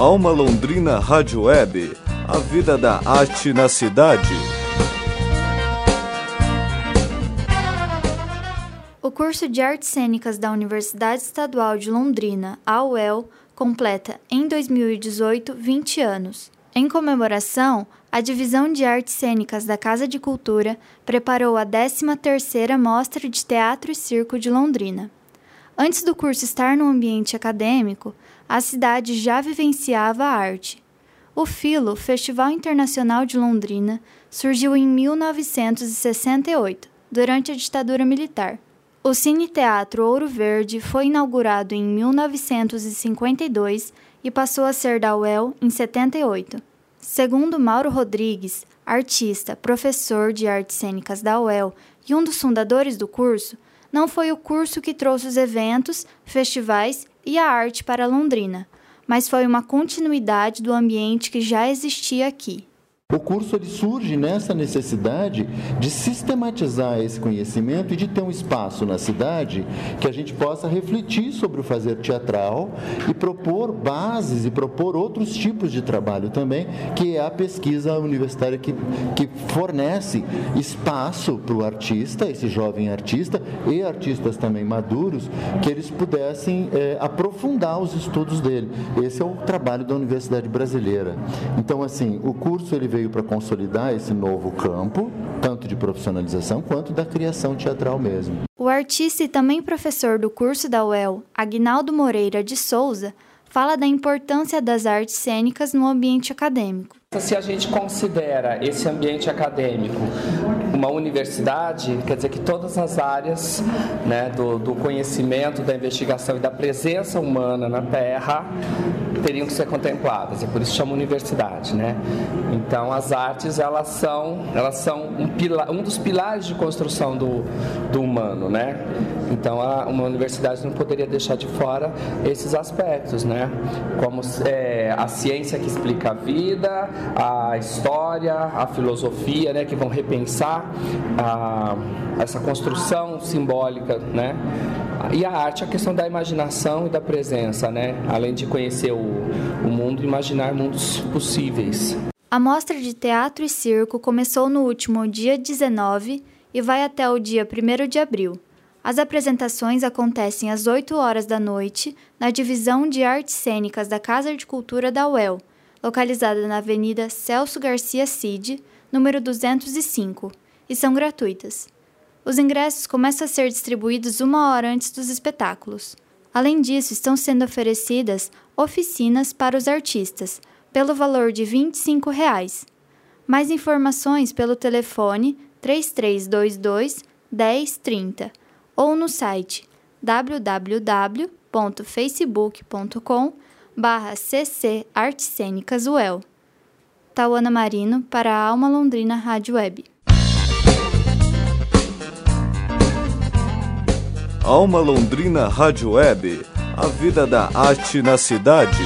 Alma Londrina Rádio Web, a vida da arte na cidade. O curso de Artes Cênicas da Universidade Estadual de Londrina, a UEL, completa em 2018 20 anos. Em comemoração, a Divisão de Artes Cênicas da Casa de Cultura preparou a 13ª Mostra de Teatro e Circo de Londrina. Antes do curso estar no ambiente acadêmico, a cidade já vivenciava a arte. O Filo, Festival Internacional de Londrina, surgiu em 1968, durante a ditadura militar. O Cine Teatro Ouro Verde foi inaugurado em 1952 e passou a ser da UEL em 78. Segundo Mauro Rodrigues, artista, professor de artes cênicas da UEL e um dos fundadores do curso, não foi o curso que trouxe os eventos, festivais e a arte para Londrina, mas foi uma continuidade do ambiente que já existia aqui. O curso ele surge nessa necessidade de sistematizar esse conhecimento e de ter um espaço na cidade que a gente possa refletir sobre o fazer teatral e propor bases e propor outros tipos de trabalho também, que é a pesquisa universitária que, que fornece espaço para o artista, esse jovem artista e artistas também maduros, que eles pudessem é, aprofundar os estudos dele. Esse é o trabalho da Universidade Brasileira. Então, assim, o curso ele veio veio para consolidar esse novo campo, tanto de profissionalização quanto da criação teatral mesmo. O artista e também professor do curso da UEL, Agnaldo Moreira de Souza, fala da importância das artes cênicas no ambiente acadêmico. Se a gente considera esse ambiente acadêmico uma universidade, quer dizer que todas as áreas né, do, do conhecimento, da investigação e da presença humana na Terra teriam que ser contempladas, e por isso chama universidade, né? Então as artes elas são elas são um, pilar, um dos pilares de construção do, do humano, né? Então a, uma universidade não poderia deixar de fora esses aspectos, né? Como é, a ciência que explica a vida, a história, a filosofia, né? Que vão repensar a, essa construção simbólica, né? E a arte, a questão da imaginação e da presença, né? Além de conhecer o, o mundo, imaginar mundos possíveis. A mostra de teatro e circo começou no último dia 19 e vai até o dia 1 de abril. As apresentações acontecem às 8 horas da noite na Divisão de Artes Cênicas da Casa de Cultura da UEL, localizada na Avenida Celso Garcia Cid, número 205, e são gratuitas. Os ingressos começam a ser distribuídos uma hora antes dos espetáculos. Além disso, estão sendo oferecidas oficinas para os artistas, pelo valor de 25 reais. Mais informações pelo telefone 3322 1030 ou no site www.facebook.com barra cc Artes Cênicas UEL. Tauana Marino para a Alma Londrina Rádio Web. Alma Londrina Rádio Web, a vida da arte na cidade.